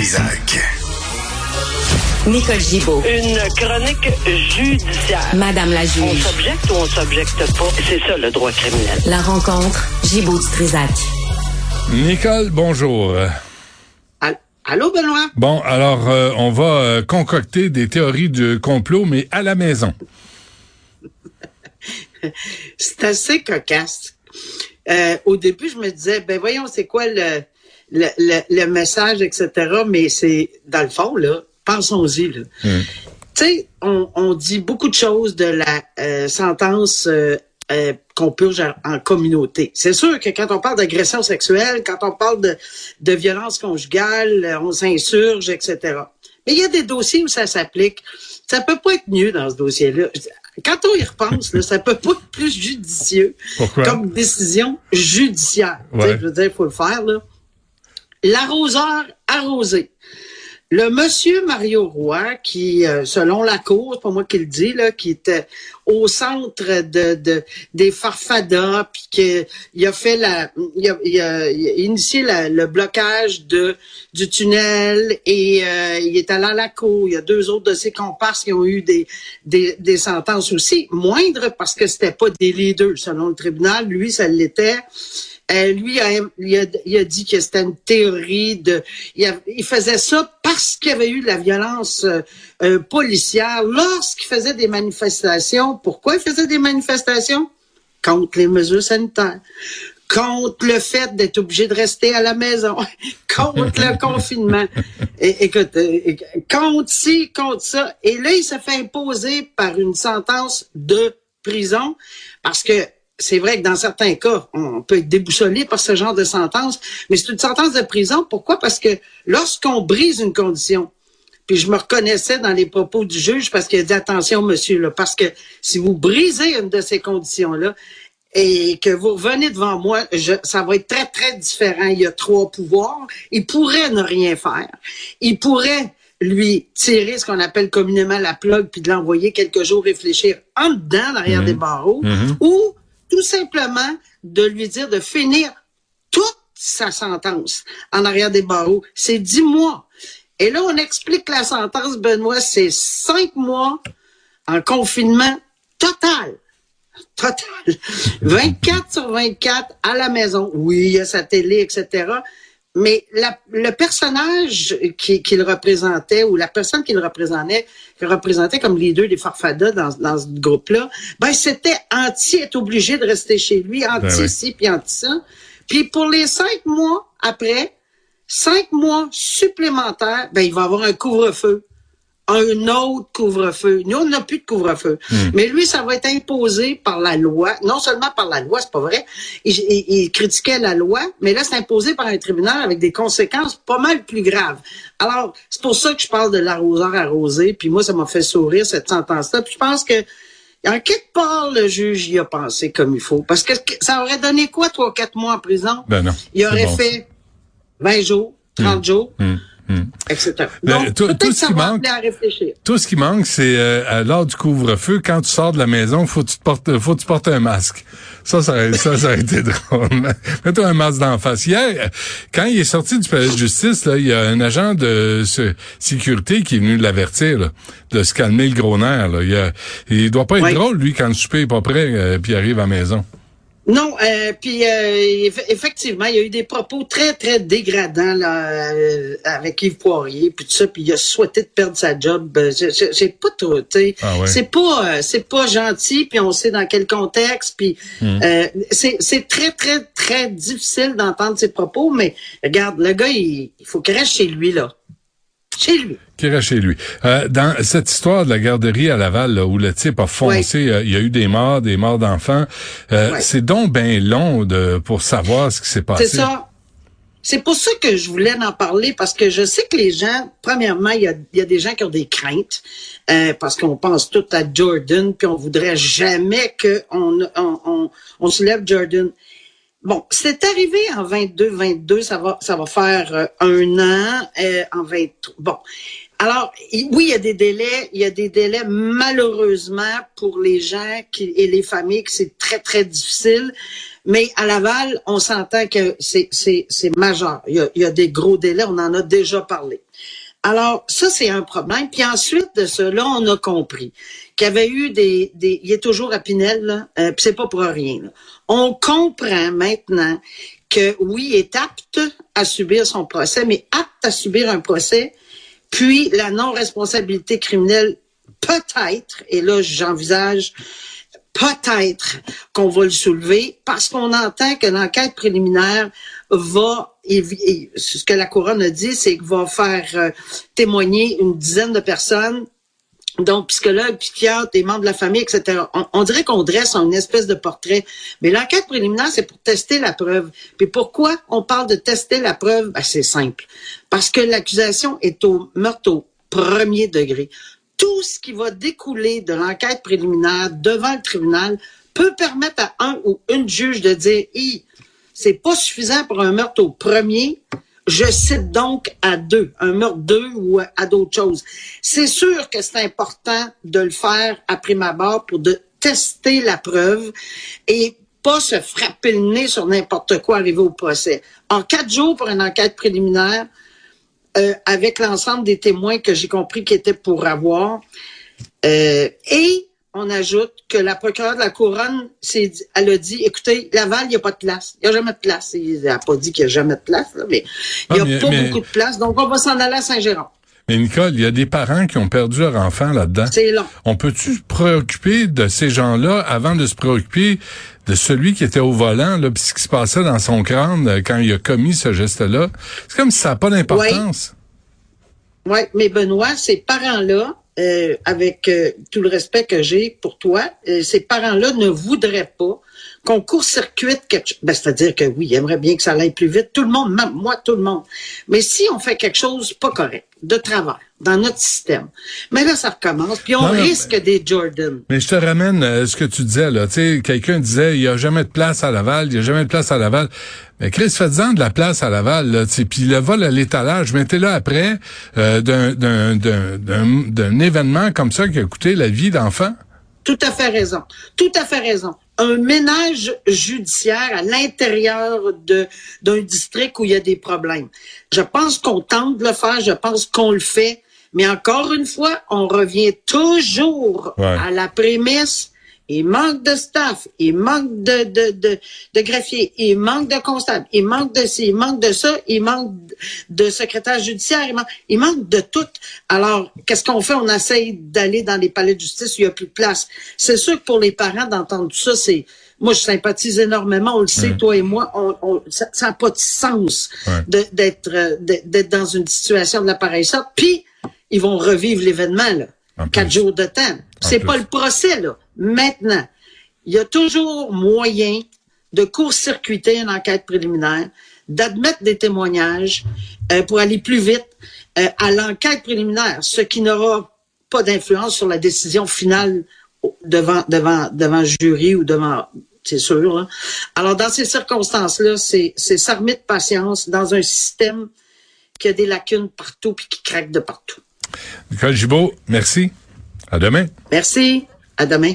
Trisac. Nicole Gibaud. Une chronique judiciaire. Madame la On juge. s'objecte ou on s'objecte pas? C'est ça le droit criminel. La rencontre Gibaud-Strisac. Nicole, bonjour. All- Allô, Benoît? Bon, alors, euh, on va euh, concocter des théories de complot, mais à la maison. C'est assez cocasse. Euh, au début, je me disais, ben voyons, c'est quoi le, le, le, le message, etc. Mais c'est, dans le fond, là, pensons-y. Là. Tu sais, on, on dit beaucoup de choses de la euh, sentence euh, euh, qu'on purge en, en communauté. C'est sûr que quand on parle d'agression sexuelle, quand on parle de, de violence conjugale, euh, on s'insurge, etc. Mais il y a des dossiers où ça s'applique. Ça peut pas être mieux dans ce dossier-là. Quand on y repense, là, ça peut pas être plus judicieux Pourquoi? comme décision judiciaire. Ouais. Je veux dire, il faut le faire. là. L'arroseur arrosé. Le monsieur Mario Roy, qui, euh, selon la c'est pas moi qui le dis, là, qui était au centre de, de des farfadas, puis que il a fait la, il a, initié le blocage de du tunnel et euh, il est allé à la Cour. Il y a deux autres de ses comparses qui ont eu des des, des sentences aussi moindres parce que c'était pas des leaders selon le tribunal. Lui, ça l'était. Euh, lui, il, a, il a dit que c'était une théorie de. Il, il faisait ça parce qu'il y avait eu de la violence euh, euh, policière lorsqu'il faisait des manifestations. Pourquoi il faisait des manifestations? Contre les mesures sanitaires. Contre le fait d'être obligé de rester à la maison. contre le confinement. Et, écoute, euh, contre ci, contre ça. Et là, il s'est fait imposer par une sentence de prison parce que c'est vrai que dans certains cas, on peut être déboussolé par ce genre de sentence, mais c'est une sentence de prison. Pourquoi? Parce que lorsqu'on brise une condition, puis je me reconnaissais dans les propos du juge parce qu'il a dit attention, monsieur, là, parce que si vous brisez une de ces conditions-là et que vous revenez devant moi, je, ça va être très, très différent. Il y a trois pouvoirs. Il pourrait ne rien faire. Il pourrait lui tirer ce qu'on appelle communément la plug puis de l'envoyer quelques jours réfléchir en dedans, derrière des barreaux, ou tout simplement de lui dire de finir toute sa sentence en arrière des barreaux. C'est dix mois. Et là, on explique la sentence, Benoît, c'est cinq mois en confinement total. Total. 24 sur 24 à la maison. Oui, il y a sa télé, etc. Mais la- le personnage qui, qui le représentait ou la personne qui le représentait, qui le représentait comme leader des Farfadas dans, dans ce groupe-là, ben c'était anti être obligé de rester chez lui, anti Ben ci puis anti ça. Puis pour les cinq mois après, cinq mois supplémentaires, ben il va avoir un couvre-feu un autre couvre-feu. Nous, on n'a plus de couvre-feu. Mais lui, ça va être imposé par la loi. Non seulement par la loi, c'est pas vrai. Il, il- il critiquait la loi, mais là, c'est imposé par un tribunal avec des conséquences pas mal plus graves. Alors, c'est pour ça que je parle de l'arroseur arrosé. Puis moi, ça m'a fait sourire, cette sentence-là. Puis je pense que en quelque part, le juge y a pensé comme il faut. Parce que ça aurait donné quoi, trois, quatre mois en prison? Ben non. Il aurait bon, fait 20 jours, 30 jours, etc. Ben, Donc, tout- tout ce qui manque- appeler à réfléchir. Tout ce qui manque, c'est euh, l'heure du couvre-feu, quand tu sors de la maison, faut que tu te portes, faut que tu portes un masque. Ça, ça, ça, ça aurait été drôle. Mets-toi un masque d'en face. Hier, euh, quand il est sorti du palais de justice, là, il y a un agent de sécurité qui est venu l'avertir là, de se calmer le gros nerf. Là. Il, a- il doit pas être Oui. drôle, lui, quand le souper est pas prêt, euh, puis il arrive à la maison. Non, euh, puis euh, eff- effectivement, il y a eu des propos très très dégradants là euh, avec Yves Poirier puis tout ça, puis il a souhaité de perdre sa job. J'ai- j'ai pas trop, tu sais, Ah ouais. c'est pas euh, c'est pas gentil, puis on sait dans quel contexte, puis euh, c'est c'est très très très difficile d'entendre ces propos, mais regarde, le gars il, il faut qu'il reste chez lui là, chez lui. qui reste chez lui. Euh, dans cette histoire de la garderie à Laval, là, où le type a foncé, euh, il y a eu des morts, des morts d'enfants, euh, c'est donc bien long de, pour savoir ce qui s'est passé. C'est ça. C'est pour ça que je voulais en parler, parce que je sais que les gens, premièrement, il y a, y a des gens qui ont des craintes, euh, parce qu'on pense tout à Jordan, puis on voudrait jamais qu'on on, on, on soulève Jordan. Bon, c'est arrivé en 22, 22, ça va, ça va faire euh, un an, euh, en 23. Bon. Alors, oui, il y a des délais, il y a des délais malheureusement pour les gens qui, et les familles que c'est très, très difficile. Mais à Laval, on s'entend que c'est majeur. Il y, a, il y a des gros délais, on en a déjà parlé. Alors, ça, c'est un problème. Puis ensuite de cela, on a compris qu'il y avait eu des... des il est toujours à Pinel, là, euh, puis c'est pas pour rien. Là. On comprend maintenant que, oui, il est apte à subir son procès, mais apte à subir un procès, puis la non-responsabilité criminelle, peut-être, et là, j'envisage peut-être qu'on va le soulever parce qu'on entend que l'enquête préliminaire va, ce que la couronne a dit, c'est qu'il va faire euh, témoigner une dizaine de personnes donc, psychologue, psychiatre, des membres de la famille, etc. On, dirait qu'on dresse une espèce de portrait. Mais l'enquête préliminaire, c'est pour tester la preuve. Puis pourquoi on parle de tester la preuve? Ben, c'est simple. Parce que l'accusation est au meurtre au premier degré tout ce qui va découler de l'enquête préliminaire devant le tribunal peut permettre à un ou une juge de dire, c'est pas suffisant pour un meurtre au premier, je cite donc à deux, un meurtre deux ou à d'autres choses. C'est sûr que c'est important de le faire à prime abord pour de tester la preuve et pas se frapper le nez sur n'importe quoi arrivé au procès. En quatre jours pour une enquête préliminaire, euh, avec l'ensemble des témoins que j'ai compris qui étaient pour avoir. Euh, et on ajoute que la procureure de la couronne, elle a dit, écoutez, Laval, il n'y a pas de place. Il n'y a jamais de place. Il n'a pas dit qu'il n'y a jamais de place, mais il n'y a ah, pas beaucoup de place. Donc, on va s'en aller à Saint-Jérôme. Mais Nicole, il y a des parents qui ont perdu leur enfant là-dedans. C'est long. On peut-tu se préoccuper de ces gens-là avant de se préoccuper de celui qui était au volant, là, ce qui se passait dans son crâne euh, quand il a commis ce geste-là? C'est comme si ça n'a pas d'importance. Oui, ouais, mais Benoît, ces parents-là, euh, avec euh, tout le respect que j'ai pour toi, ces parents-là ne voudraient pas qu'on court-circuite quelque chose. Ben, c'est-à-dire que oui, ils aimeraient bien que ça aille plus vite. Tout le monde, même moi, tout le monde. Mais si on fait quelque chose pas correct, de travers, dans notre système, mais là, ça recommence, puis on risque des Jordan. Mais je te ramène à ce que tu disais, là. Tu sais, quelqu'un disait, il y a jamais de place à Laval, il y a jamais de place à Laval. Mais Chris, faites-en de la place à Laval, là, puis le vol à l'étalage, mettez-le après euh, d'un événement comme ça qui a coûté la vie d'enfants. Tout à fait raison. Tout à fait raison un ménage judiciaire à l'intérieur de d'un district où il y a des problèmes. Je pense qu'on tente de le faire, je pense qu'on le fait, mais encore une fois, on revient toujours à la prémisse il manque de staff, il manque de, de, de, de greffiers, il manque de constables, il manque de ci, il manque de ça, il manque de secrétaire judiciaire, il manque, il manque de tout. Alors, qu'est-ce qu'on fait? On essaye d'aller dans les palais de justice où il n'y a plus de place. C'est sûr que pour les parents d'entendre tout ça, c'est moi, je sympathise énormément, on le sait, toi et moi, on, ça n'a pas de sens d'être d'être dans une situation de l'appareil sorte. Puis, ils vont revivre l'événement, là. Quatre jours de temps. C'est pas le procès, là. Maintenant, il y a toujours moyen de court-circuiter une enquête préliminaire, d'admettre des témoignages euh, pour aller plus vite euh, à l'enquête préliminaire, ce qui n'aura pas d'influence sur la décision finale devant devant devant jury ou devant c'est sûr. Hein. Alors dans ces circonstances-là, c'est c'est s'armer de patience dans un système qui a des lacunes partout puis qui craque de partout. Nicole Gibault, merci. À demain. Merci. À demain.